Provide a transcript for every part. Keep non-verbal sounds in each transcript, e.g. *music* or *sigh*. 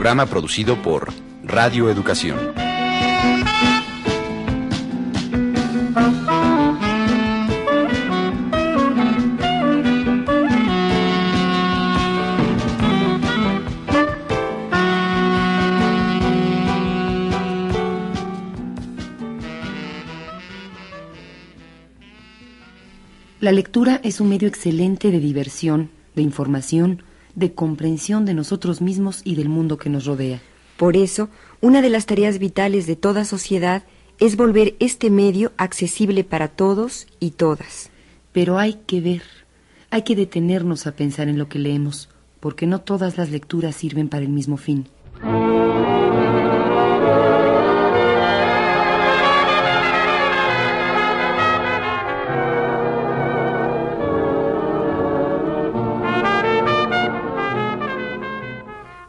Programa producido por Radio Educación. La lectura es un medio excelente de diversión, de información, de comprensión de nosotros mismos y del mundo que nos rodea. Por eso, una de las tareas vitales de toda sociedad es volver este medio accesible para todos y todas. Pero hay que ver, hay que detenernos a pensar en lo que leemos, porque no todas las lecturas sirven para el mismo fin.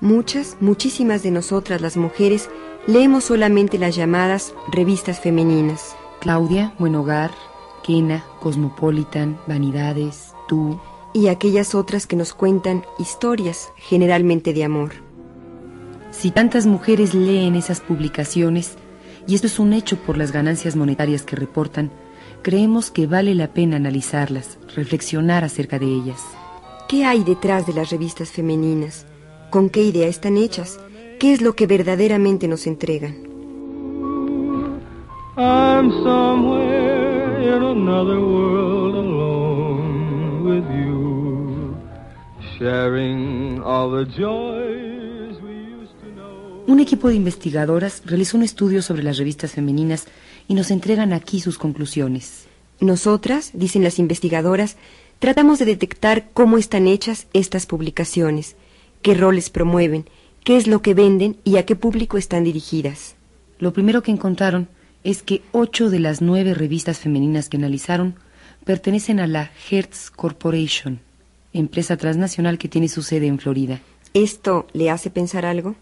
Muchas, muchísimas de nosotras las mujeres leemos solamente las llamadas revistas femeninas. Claudia, Buen Hogar, Kena, Cosmopolitan, Vanidades, Tú. Y aquellas otras que nos cuentan historias, generalmente de amor. Si tantas mujeres leen esas publicaciones, y esto es un hecho por las ganancias monetarias que reportan, creemos que vale la pena analizarlas, reflexionar acerca de ellas. ¿Qué hay detrás de las revistas femeninas? ¿Con qué idea están hechas? ¿Qué es lo que verdaderamente nos entregan? I'm somewhere in another world alone with you, sharing all the joys we used to know. Un equipo de investigadoras realizó un estudio sobre las revistas femeninas y nos entregan aquí sus conclusiones. Nosotras, dicen las investigadoras, tratamos de detectar cómo están hechas estas publicaciones qué roles promueven, qué es lo que venden y a qué público están dirigidas. Lo primero que encontraron es que ocho de las nueve revistas femeninas que analizaron pertenecen a la Hertz Corporation, empresa transnacional que tiene su sede en Florida. ¿Esto le hace pensar algo?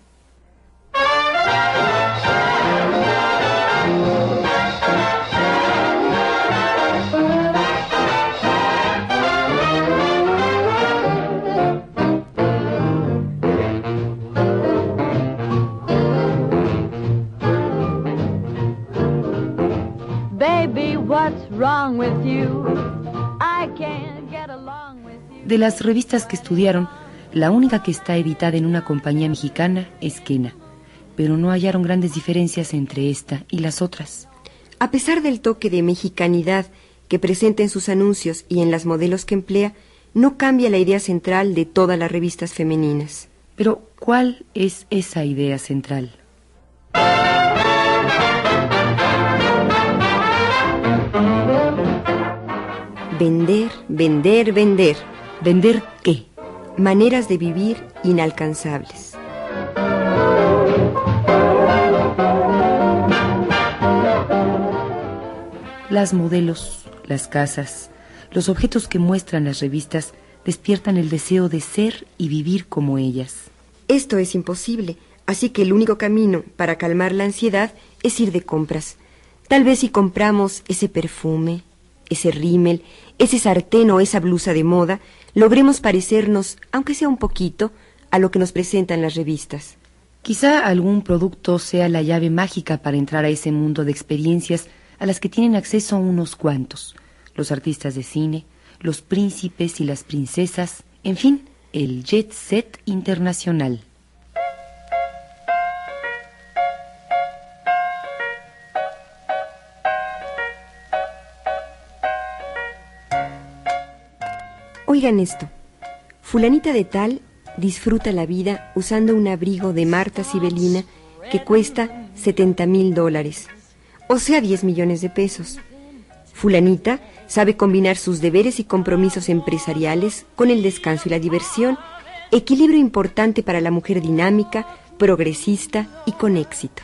De las revistas que estudiaron, la única que está editada en una compañía mexicana es Kena, pero no hallaron grandes diferencias entre esta y las otras. A pesar del toque de mexicanidad que presenta en sus anuncios y en las modelos que emplea, no cambia la idea central de todas las revistas femeninas. Pero, ¿cuál es esa idea central? Vender, vender, vender. ¿Vender qué? Maneras de vivir inalcanzables. Las modelos, las casas, los objetos que muestran las revistas despiertan el deseo de ser y vivir como ellas. Esto es imposible, así que el único camino para calmar la ansiedad es ir de compras. Tal vez si compramos ese perfume, ese rímel, ese sartén o esa blusa de moda, logremos parecernos, aunque sea un poquito, a lo que nos presentan las revistas. Quizá algún producto sea la llave mágica para entrar a ese mundo de experiencias a las que tienen acceso unos cuantos, los artistas de cine, los príncipes y las princesas, en fin, el jet set internacional. Oigan esto. Fulanita de tal disfruta la vida usando un abrigo de Marta Sibelina que cuesta 70 mil dólares, o sea 10 millones de pesos. Fulanita sabe combinar sus deberes y compromisos empresariales con el descanso y la diversión, equilibrio importante para la mujer dinámica, progresista y con éxito.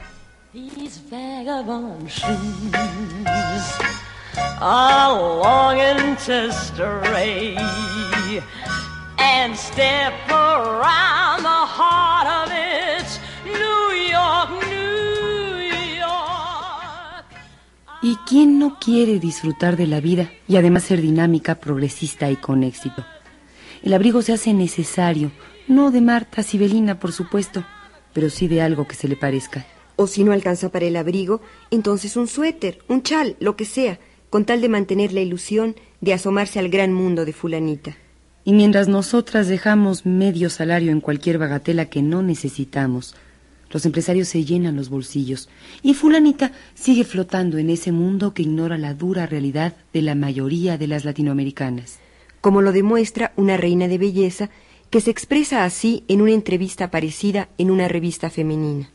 ¿Y quién no quiere disfrutar de la vida y además ser dinámica, progresista y con éxito? El abrigo se hace necesario, no de Marta Sibelina, por supuesto, pero sí de algo que se le parezca. O si no alcanza para el abrigo, entonces un suéter, un chal, lo que sea, con tal de mantener la ilusión de asomarse al gran mundo de fulanita. Y mientras nosotras dejamos medio salario en cualquier bagatela que no necesitamos, los empresarios se llenan los bolsillos y fulanita sigue flotando en ese mundo que ignora la dura realidad de la mayoría de las latinoamericanas. Como lo demuestra una reina de belleza que se expresa así en una entrevista parecida en una revista femenina.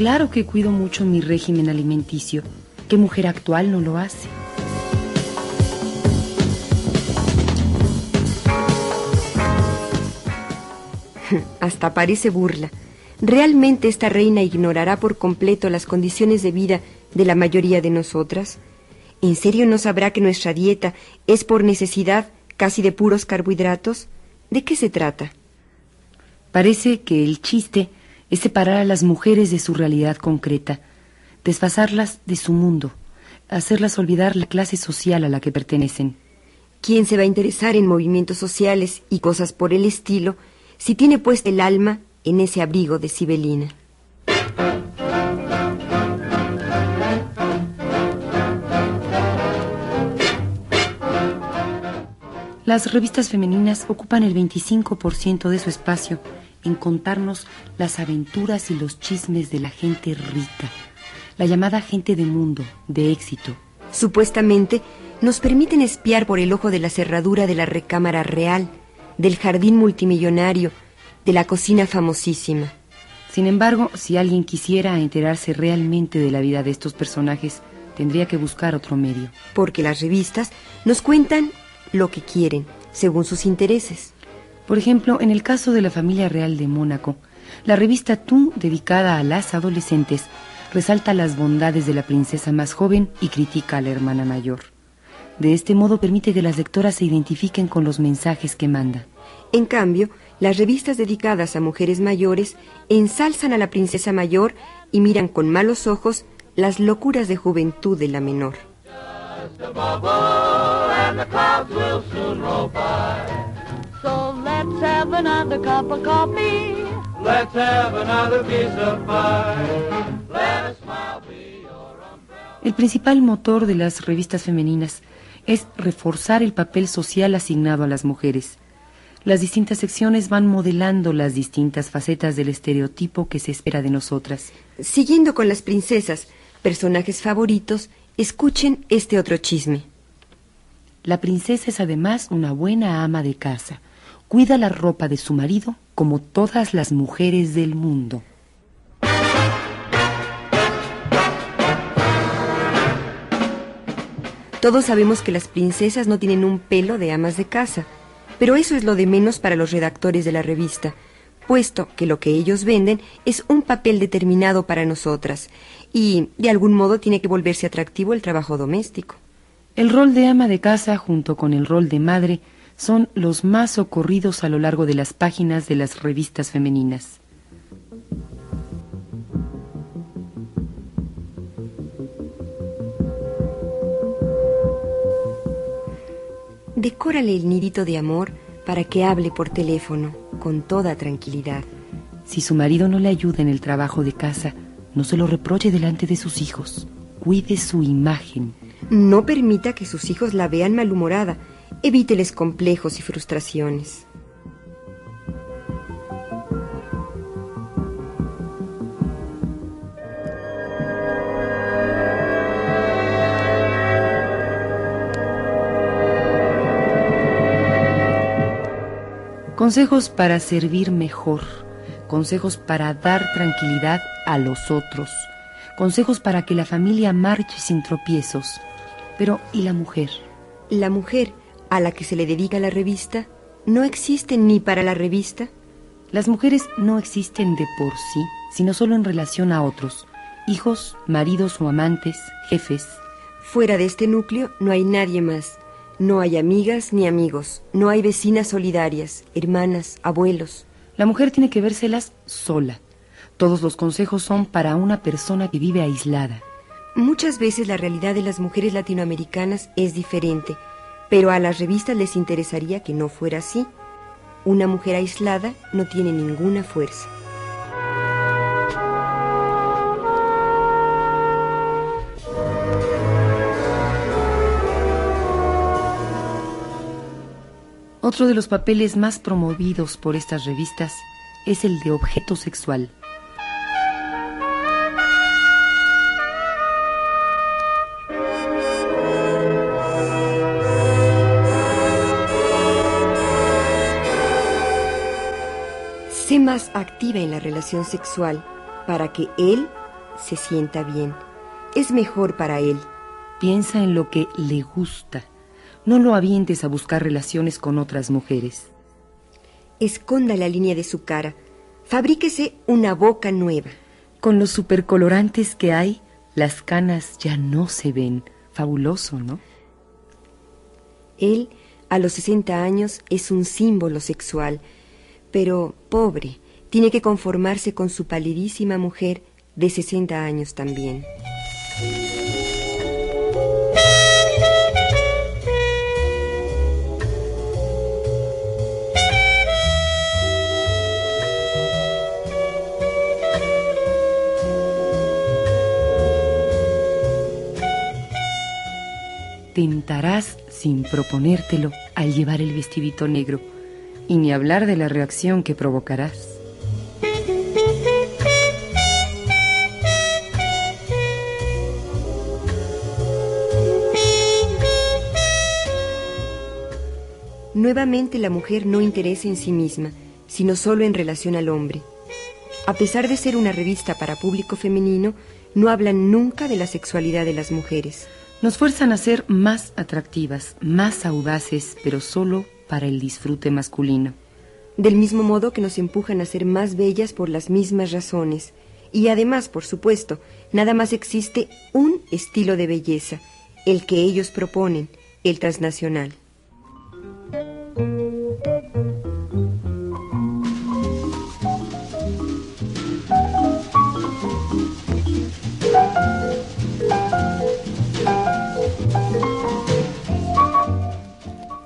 Claro que cuido mucho mi régimen alimenticio. ¿Qué mujer actual no lo hace? *laughs* Hasta parece burla. ¿Realmente esta reina ignorará por completo las condiciones de vida de la mayoría de nosotras? ¿En serio no sabrá que nuestra dieta es por necesidad casi de puros carbohidratos? ¿De qué se trata? Parece que el chiste es separar a las mujeres de su realidad concreta, desfasarlas de su mundo, hacerlas olvidar la clase social a la que pertenecen. ¿Quién se va a interesar en movimientos sociales y cosas por el estilo si tiene puesta el alma en ese abrigo de Sibelina? Las revistas femeninas ocupan el 25% de su espacio en contarnos las aventuras y los chismes de la gente rica, la llamada gente de mundo, de éxito. Supuestamente nos permiten espiar por el ojo de la cerradura de la recámara real, del jardín multimillonario, de la cocina famosísima. Sin embargo, si alguien quisiera enterarse realmente de la vida de estos personajes, tendría que buscar otro medio. Porque las revistas nos cuentan lo que quieren, según sus intereses. Por ejemplo, en el caso de la familia real de Mónaco, la revista Tú, dedicada a las adolescentes, resalta las bondades de la princesa más joven y critica a la hermana mayor. De este modo permite que las lectoras se identifiquen con los mensajes que manda. En cambio, las revistas dedicadas a mujeres mayores ensalzan a la princesa mayor y miran con malos ojos las locuras de juventud de la menor. So let's have another cup of coffee. Let's have another piece of pie. Let a smile be your umbrella. El principal motor de las revistas femeninas es reforzar el papel social asignado a las mujeres. Las distintas secciones van modelando las distintas facetas del estereotipo que se espera de nosotras. Siguiendo con las princesas, personajes favoritos, escuchen este otro chisme. La princesa es además una buena ama de casa cuida la ropa de su marido como todas las mujeres del mundo. Todos sabemos que las princesas no tienen un pelo de amas de casa, pero eso es lo de menos para los redactores de la revista, puesto que lo que ellos venden es un papel determinado para nosotras, y de algún modo tiene que volverse atractivo el trabajo doméstico. El rol de ama de casa junto con el rol de madre son los más ocurridos a lo largo de las páginas de las revistas femeninas. Decórale el nidito de amor para que hable por teléfono con toda tranquilidad. Si su marido no le ayuda en el trabajo de casa, no se lo reproche delante de sus hijos. Cuide su imagen. No permita que sus hijos la vean malhumorada Evíteles complejos y frustraciones. Consejos para servir mejor, consejos para dar tranquilidad a los otros, consejos para que la familia marche sin tropiezos. Pero, ¿y la mujer? La mujer a la que se le dedica la revista no existe ni para la revista. Las mujeres no existen de por sí, sino solo en relación a otros, hijos, maridos o amantes, jefes. Fuera de este núcleo no hay nadie más. No hay amigas ni amigos, no hay vecinas solidarias, hermanas, abuelos. La mujer tiene que vérselas sola. Todos los consejos son para una persona que vive aislada. Muchas veces la realidad de las mujeres latinoamericanas es diferente, pero a las revistas les interesaría que no fuera así. Una mujer aislada no tiene ninguna fuerza. Otro de los papeles más promovidos por estas revistas es el de objeto sexual. Más activa en la relación sexual para que él se sienta bien. Es mejor para él. Piensa en lo que le gusta. No lo avientes a buscar relaciones con otras mujeres. Esconda la línea de su cara. Fabríquese una boca nueva. Con los supercolorantes que hay, las canas ya no se ven. Fabuloso, ¿no? Él, a los 60 años, es un símbolo sexual, pero pobre, tiene que conformarse con su palidísima mujer de 60 años también. tentarás sin proponértelo al llevar el vestidito negro, y ni hablar de la reacción que provocarás. Nuevamente la mujer no interesa en sí misma, sino solo en relación al hombre. A pesar de ser una revista para público femenino, no hablan nunca de la sexualidad de las mujeres. Nos fuerzan a ser más atractivas, más audaces, pero solo para el disfrute masculino. Del mismo modo que nos empujan a ser más bellas por las mismas razones. Y además, por supuesto, nada más existe un estilo de belleza, el que ellos proponen, el transnacional.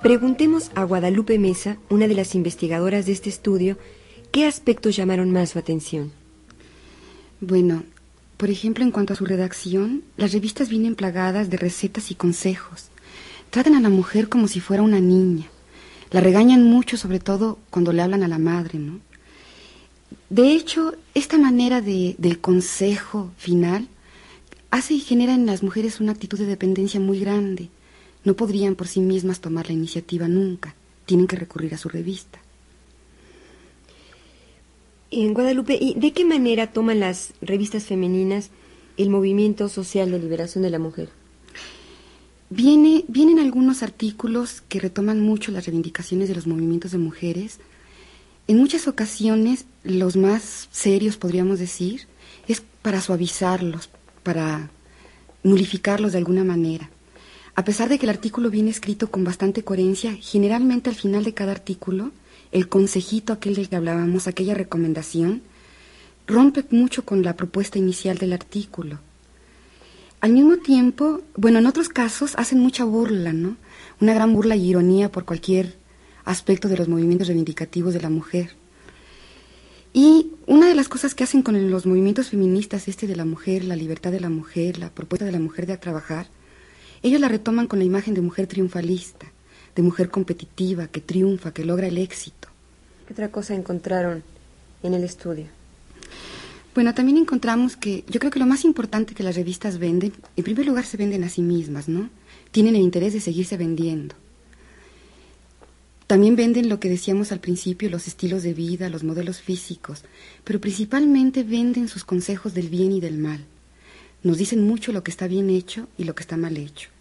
Preguntemos a Guadalupe Mesa, una de las investigadoras de este estudio, qué aspectos llamaron más su atención. Bueno, por ejemplo, en cuanto a su redacción, las revistas vienen plagadas de recetas y consejos. Tratan a la mujer como si fuera una niña. La regañan mucho, sobre todo cuando le hablan a la madre, ¿no? De hecho, esta manera de, del consejo final hace y genera en las mujeres una actitud de dependencia muy grande. No podrían por sí mismas tomar la iniciativa nunca. Tienen que recurrir a su revista. En Guadalupe, ¿y de qué manera toman las revistas femeninas el movimiento social de liberación de la mujer? Viene, vienen algunos artículos que retoman mucho las reivindicaciones de los movimientos de mujeres. En muchas ocasiones, los más serios, podríamos decir, es para suavizarlos, para nulificarlos de alguna manera. A pesar de que el artículo viene escrito con bastante coherencia, generalmente al final de cada artículo, el consejito aquel del que hablábamos, aquella recomendación, rompe mucho con la propuesta inicial del artículo. Al mismo tiempo, bueno, en otros casos hacen mucha burla, ¿no? Una gran burla y ironía por cualquier aspecto de los movimientos reivindicativos de la mujer. Y una de las cosas que hacen con los movimientos feministas, este de la mujer, la libertad de la mujer, la propuesta de la mujer de trabajar, ellos la retoman con la imagen de mujer triunfalista, de mujer competitiva, que triunfa, que logra el éxito. ¿Qué otra cosa encontraron en el estudio? Bueno, también encontramos que yo creo que lo más importante que las revistas venden, en primer lugar se venden a sí mismas, ¿no? Tienen el interés de seguirse vendiendo. También venden lo que decíamos al principio, los estilos de vida, los modelos físicos, pero principalmente venden sus consejos del bien y del mal. Nos dicen mucho lo que está bien hecho y lo que está mal hecho.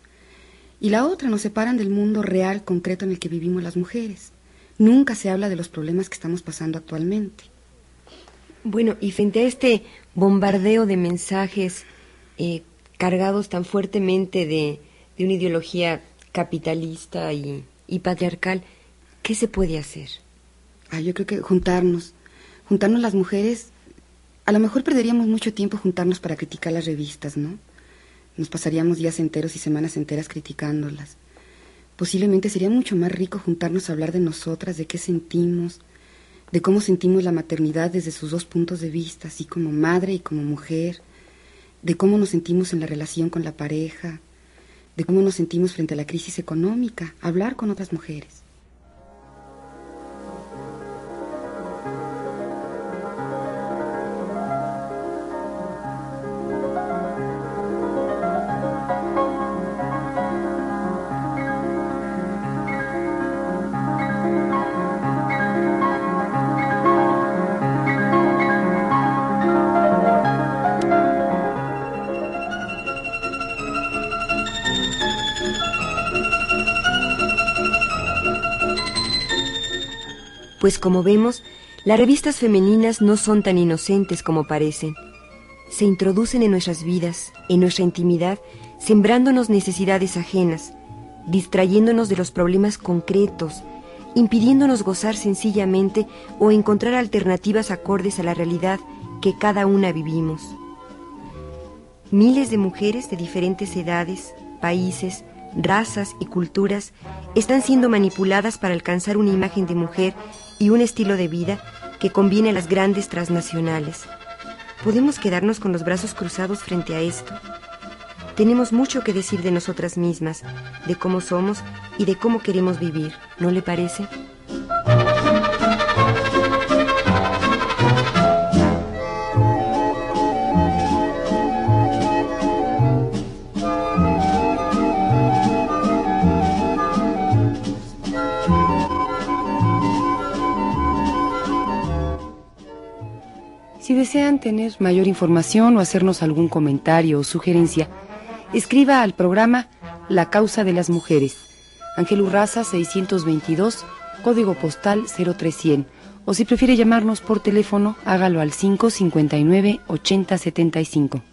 Y la otra nos separan del mundo real, concreto en el que vivimos las mujeres. Nunca se habla de los problemas que estamos pasando actualmente. Bueno, y frente a este bombardeo de mensajes eh, cargados tan fuertemente de, una ideología capitalista y, patriarcal, ¿qué se puede hacer? Ah, yo creo que juntarnos, juntarnos las mujeres, a lo mejor perderíamos mucho tiempo juntarnos para criticar las revistas, ¿no? Nos pasaríamos días enteros y semanas enteras criticándolas. Posiblemente sería mucho más rico juntarnos a hablar de nosotras, de qué sentimos, de cómo sentimos la maternidad desde sus dos puntos de vista, así como madre y como mujer, de cómo nos sentimos en la relación con la pareja, de cómo nos sentimos frente a la crisis económica, hablar con otras mujeres. Pues como vemos, las revistas femeninas no son tan inocentes como parecen. Se introducen en nuestras vidas, en nuestra intimidad, sembrándonos necesidades ajenas, distrayéndonos de los problemas concretos, impidiéndonos gozar sencillamente o encontrar alternativas acordes a la realidad que cada una vivimos. Miles de mujeres de diferentes edades, países, razas y culturas están siendo manipuladas para alcanzar una imagen de mujer y un estilo de vida que conviene a las grandes transnacionales. ¿Podemos quedarnos con los brazos cruzados frente a esto? Tenemos mucho que decir de nosotras mismas, de cómo somos y de cómo queremos vivir, ¿no le parece? Desean tener mayor información o hacernos algún comentario o sugerencia, escriba al programa La Causa de las Mujeres, Ángel Urraza 622, código postal 0300. O si prefiere llamarnos por teléfono, hágalo al 559 8075.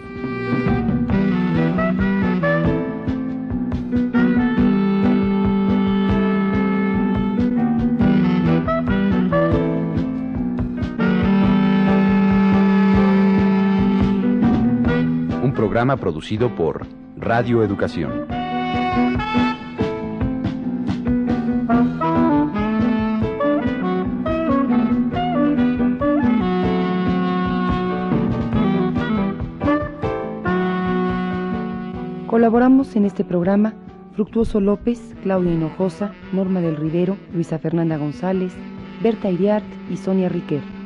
Programa producido por Radio Educación. Colaboramos en este programa Fructuoso López, Claudia Hinojosa, Norma del Rivero, Luisa Fernanda González, Berta Iriart y Sonia Riquer.